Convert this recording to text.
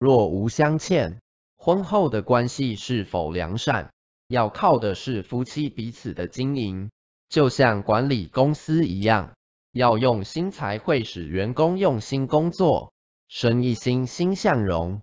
若无相欠婚后的关系是否良善要靠的是夫妻彼此的经营。就像管理公司一样要用心才会使员工用心工作生意欣欣向荣